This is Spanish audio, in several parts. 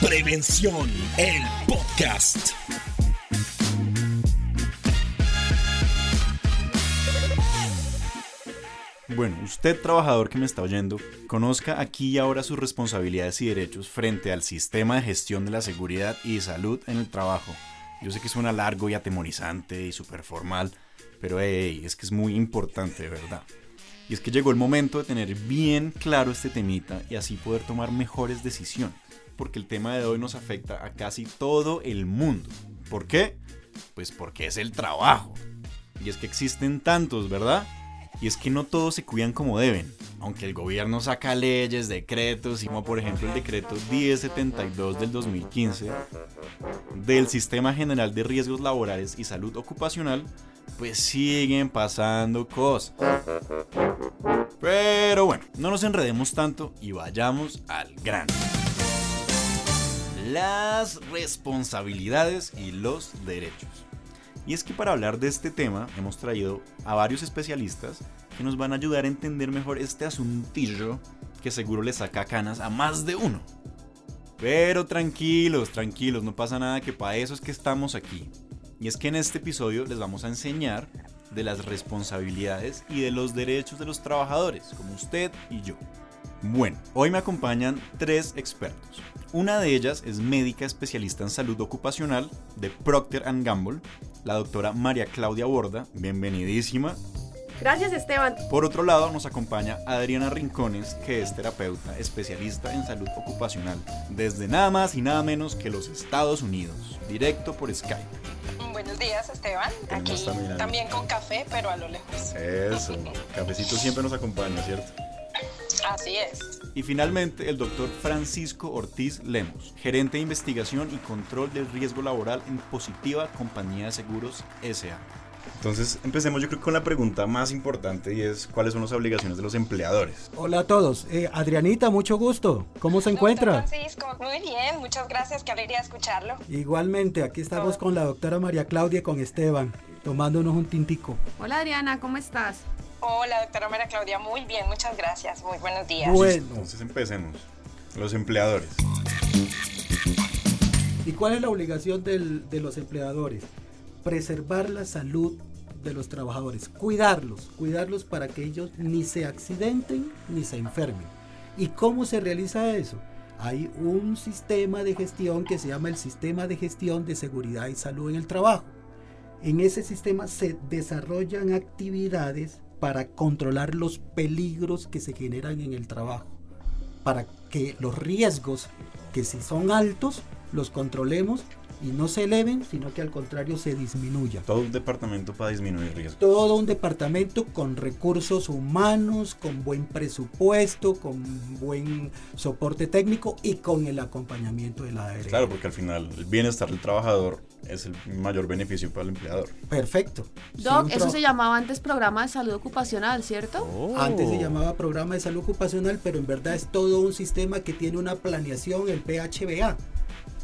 Prevención, el podcast. Bueno, usted trabajador que me está oyendo, conozca aquí y ahora sus responsabilidades y derechos frente al sistema de gestión de la seguridad y salud en el trabajo. Yo sé que suena largo y atemorizante y súper formal, pero hey, es que es muy importante, de verdad. Y es que llegó el momento de tener bien claro este temita y así poder tomar mejores decisiones. Porque el tema de hoy nos afecta a casi todo el mundo. ¿Por qué? Pues porque es el trabajo. Y es que existen tantos, ¿verdad? Y es que no todos se cuidan como deben. Aunque el gobierno saca leyes, decretos, como por ejemplo el decreto 1072 del 2015 del Sistema General de Riesgos Laborales y Salud Ocupacional, pues siguen pasando cosas. Pero bueno, no nos enredemos tanto y vayamos al grano. Las responsabilidades y los derechos. Y es que para hablar de este tema hemos traído a varios especialistas que nos van a ayudar a entender mejor este asuntillo que seguro le saca canas a más de uno. Pero tranquilos, tranquilos, no pasa nada que para eso es que estamos aquí. Y es que en este episodio les vamos a enseñar de las responsabilidades y de los derechos de los trabajadores, como usted y yo. Bueno, hoy me acompañan tres expertos. Una de ellas es médica especialista en salud ocupacional de Procter ⁇ Gamble, la doctora María Claudia Borda. Bienvenidísima. Gracias Esteban. Por otro lado nos acompaña Adriana Rincones, que es terapeuta especialista en salud ocupacional, desde nada más y nada menos que los Estados Unidos, directo por Skype. Buenos días Esteban, aquí también con café, pero a lo lejos. Eso, cafecito siempre nos acompaña, ¿cierto? Así es. Y finalmente el doctor Francisco Ortiz Lemos, gerente de investigación y control del riesgo laboral en Positiva Compañía de Seguros SA. Entonces, empecemos yo creo con la pregunta más importante y es cuáles son las obligaciones de los empleadores. Hola a todos. Eh, Adrianita, mucho gusto. ¿Cómo se encuentra? Francisco, muy bien, muchas gracias, qué alegría escucharlo. Igualmente, aquí estamos con la doctora María Claudia y con Esteban, tomándonos un tintico. Hola Adriana, ¿cómo estás? Hola doctora María Claudia, muy bien, muchas gracias, muy buenos días. Bueno. Entonces empecemos. Los empleadores. ¿Y cuál es la obligación de los empleadores? Preservar la salud de los trabajadores, cuidarlos, cuidarlos para que ellos ni se accidenten ni se enfermen. ¿Y cómo se realiza eso? Hay un sistema de gestión que se llama el Sistema de Gestión de Seguridad y Salud en el Trabajo. En ese sistema se desarrollan actividades para controlar los peligros que se generan en el trabajo, para que los riesgos que si son altos los controlemos y no se eleven, sino que al contrario se disminuya. Todo un departamento para disminuir riesgos. Todo un departamento con recursos humanos, con buen presupuesto, con buen soporte técnico y con el acompañamiento de la ARL. Claro, porque al final el bienestar del trabajador es el mayor beneficio para el empleador. Perfecto. Doc, eso se llamaba antes programa de salud ocupacional, ¿cierto? Oh. Antes se llamaba programa de salud ocupacional, pero en verdad es todo un sistema que tiene una planeación, el PHBA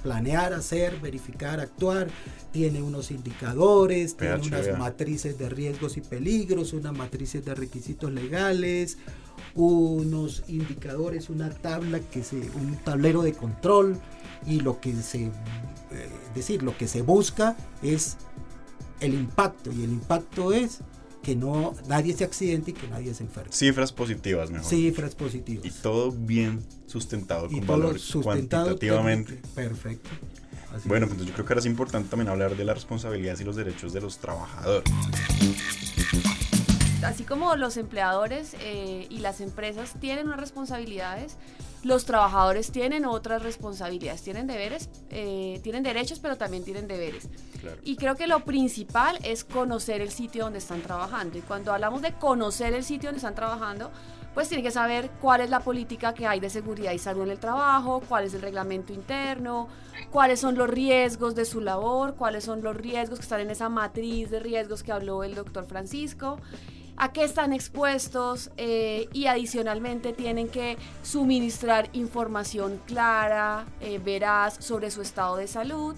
planear, hacer, verificar, actuar. Tiene unos indicadores, tiene unas matrices de riesgos y peligros, unas matrices de requisitos legales, unos indicadores, una tabla que se, un tablero de control. Y lo que se, eh, decir, lo que se busca es el impacto. Y el impacto es que no nadie se accidente y que nadie se enferme. Cifras positivas, mejor. Cifras positivas. Y todo bien sustentado con valores cuantitativamente. Perfecto. bueno, pues yo creo que ahora es importante también hablar de las responsabilidades y los derechos de los trabajadores. Así como los empleadores eh, y las empresas tienen unas responsabilidades, los trabajadores tienen otras responsabilidades, tienen deberes, eh, tienen derechos, pero también tienen deberes. Y creo que lo principal es conocer el sitio donde están trabajando. Y cuando hablamos de conocer el sitio donde están trabajando, pues tienen que saber cuál es la política que hay de seguridad y salud en el trabajo, cuál es el reglamento interno, cuáles son los riesgos de su labor, cuáles son los riesgos que están en esa matriz de riesgos que habló el doctor Francisco a qué están expuestos eh, y adicionalmente tienen que suministrar información clara, eh, veraz sobre su estado de salud.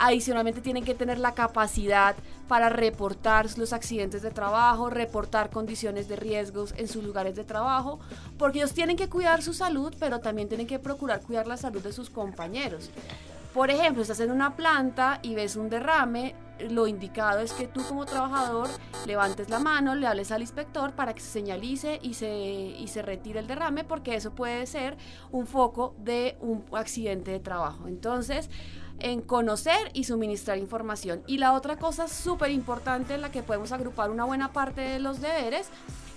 Adicionalmente tienen que tener la capacidad para reportar los accidentes de trabajo, reportar condiciones de riesgos en sus lugares de trabajo, porque ellos tienen que cuidar su salud, pero también tienen que procurar cuidar la salud de sus compañeros. Por ejemplo, estás en una planta y ves un derrame, lo indicado es que tú como trabajador levantes la mano, le hables al inspector para que se señalice y se, y se retire el derrame porque eso puede ser un foco de un accidente de trabajo. Entonces, en conocer y suministrar información. Y la otra cosa súper importante en la que podemos agrupar una buena parte de los deberes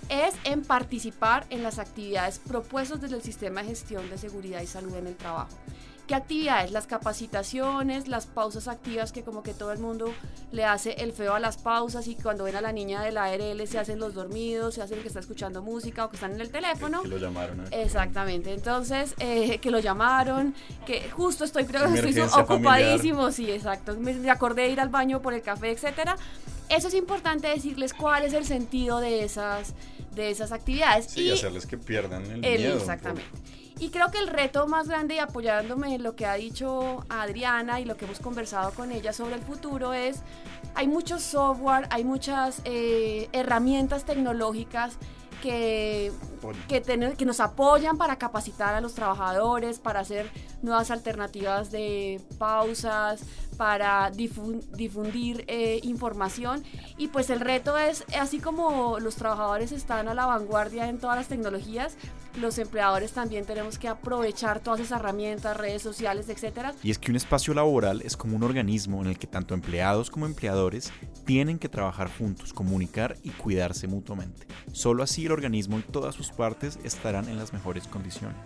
es en participar en las actividades propuestas desde el sistema de gestión de seguridad y salud en el trabajo. ¿Qué actividades? Las capacitaciones, las pausas activas que como que todo el mundo le hace el feo a las pausas y cuando ven a la niña de la ARL se hacen los dormidos, se hacen que está escuchando música o que están en el teléfono. Que, lo llamaron. Exactamente, entonces eh, que lo llamaron, que justo estoy, estoy ocupadísimo, sí, exacto. Me, acordé de ir al baño por el café, etcétera. Eso es importante decirles cuál es el sentido de esas, de esas actividades. y hacerles que pierdan el, miedo. Exactamente. Y creo que el reto más grande y apoyándome en lo que ha dicho Adriana y lo que hemos conversado con ella sobre el futuro es, hay mucho software, hay muchas eh, herramientas tecnológicas que, que, que, nos apoyan para capacitar a los trabajadores, para hacer nuevas alternativas de pausas, para difundir eh, información. Y pues el reto es, así como los trabajadores están a la vanguardia en todas las tecnologías, los empleadores también tenemos que aprovechar todas esas herramientas, redes sociales, etcétera. Y es que un espacio laboral es como un organismo en el que tanto empleados como empleadores tienen que trabajar juntos, comunicar y cuidarse mutuamente. Solo así el organismo y todas sus partes estarán en las mejores condiciones.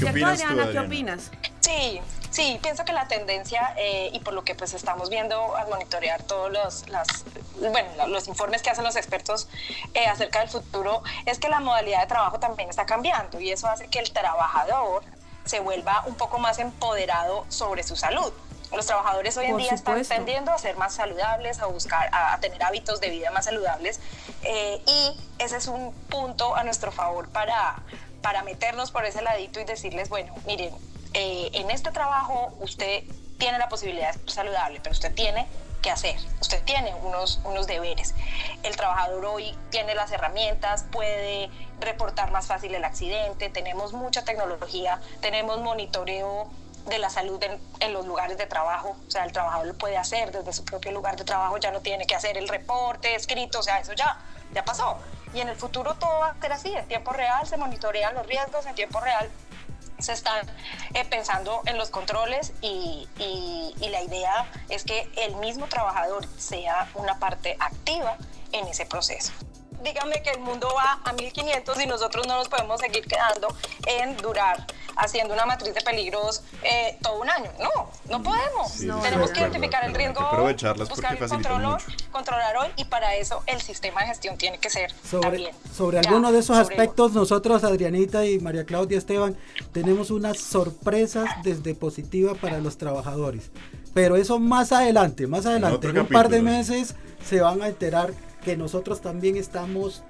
¿Qué opinas, ¿Qué opinas? Sí, sí, pienso que la tendencia eh, y por lo que pues estamos viendo al monitorear todos los, las, bueno, los informes que hacen los expertos eh, acerca del futuro es que la modalidad de trabajo también está cambiando y eso hace que el trabajador se vuelva un poco más empoderado sobre su salud. Los trabajadores hoy en día están tendiendo a ser más saludables, a buscar, a, tener hábitos de vida más saludables eh, y ese es un punto a nuestro favor para, para meternos por ese ladito y decirles, bueno, miren, eh, en este trabajo usted tiene la posibilidad de ser saludable, pero usted tiene que hacer, usted tiene unos, unos deberes. El trabajador hoy tiene las herramientas, puede reportar más fácil el accidente, tenemos mucha tecnología, tenemos monitoreo de la salud en, los lugares de trabajo, o sea, el trabajador lo puede hacer desde su propio lugar de trabajo, ya no tiene que hacer el reporte escrito, o sea, eso ya, ya pasó. Y en el futuro todo va a ser así, en tiempo real se monitorean los riesgos, en tiempo real se están eh, pensando en los controles y, y, la idea es que el mismo trabajador sea una parte activa en ese proceso dígame que el mundo va a 1500 y nosotros no nos podemos seguir quedando en durar haciendo una matriz de peligros eh, todo un año. No, no podemos. Tenemos que identificar el riesgo, buscar el control, controlar hoy y para eso el sistema de gestión tiene que ser sobre, también. Sobre algunos de esos aspectos, nosotros, Adrianita y María Claudia Esteban, tenemos unas sorpresas desde positiva para los trabajadores. Pero eso más adelante, más adelante, en, en un par de meses se van a enterar que nosotros también estamos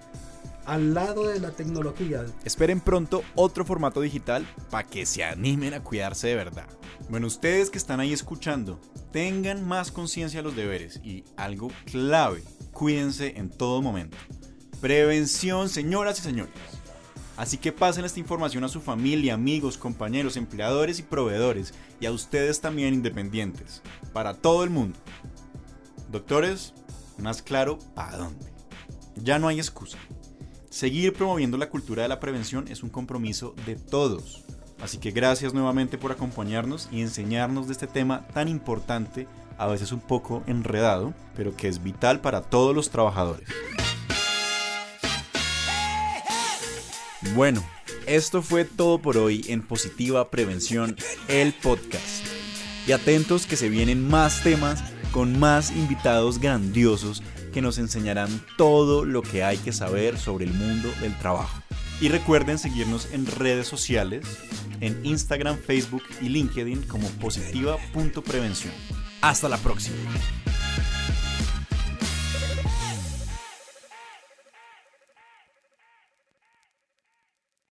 al lado de la tecnología. Esperen pronto otro formato digital para que se animen a cuidarse de verdad. Bueno, ustedes que están ahí escuchando, tengan más conciencia de los deberes y algo clave, cuídense en todo momento. Prevención, señoras y señores. Así que pasen esta información a su familia, amigos, compañeros, empleadores y proveedores, y a ustedes también independientes, para todo el mundo. Doctores, más claro, ¿para dónde? Ya no hay excusa. Seguir promoviendo la cultura de la prevención es un compromiso de todos. Así que gracias nuevamente por acompañarnos y enseñarnos de este tema tan importante, a veces un poco enredado, pero que es vital para todos los trabajadores. Bueno, esto fue todo por hoy en Positiva Prevención, el podcast. Y atentos que se vienen más temas con más invitados grandiosos que nos enseñarán todo lo que hay que saber sobre el mundo del trabajo. Y recuerden seguirnos en redes sociales, en Instagram, Facebook y LinkedIn como positiva.prevención. Hasta la próxima.